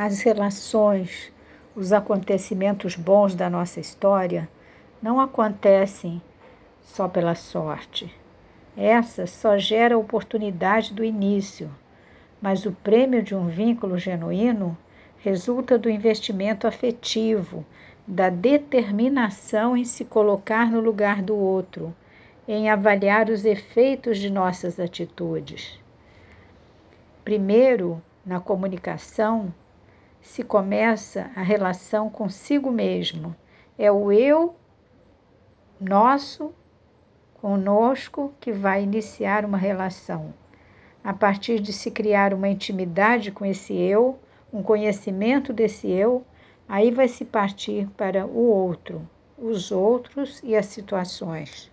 As relações, os acontecimentos bons da nossa história não acontecem só pela sorte. Essa só gera oportunidade do início, mas o prêmio de um vínculo genuíno resulta do investimento afetivo, da determinação em se colocar no lugar do outro, em avaliar os efeitos de nossas atitudes. Primeiro, na comunicação, se começa a relação consigo mesmo. É o eu nosso conosco que vai iniciar uma relação. A partir de se criar uma intimidade com esse eu, um conhecimento desse eu, aí vai se partir para o outro, os outros e as situações.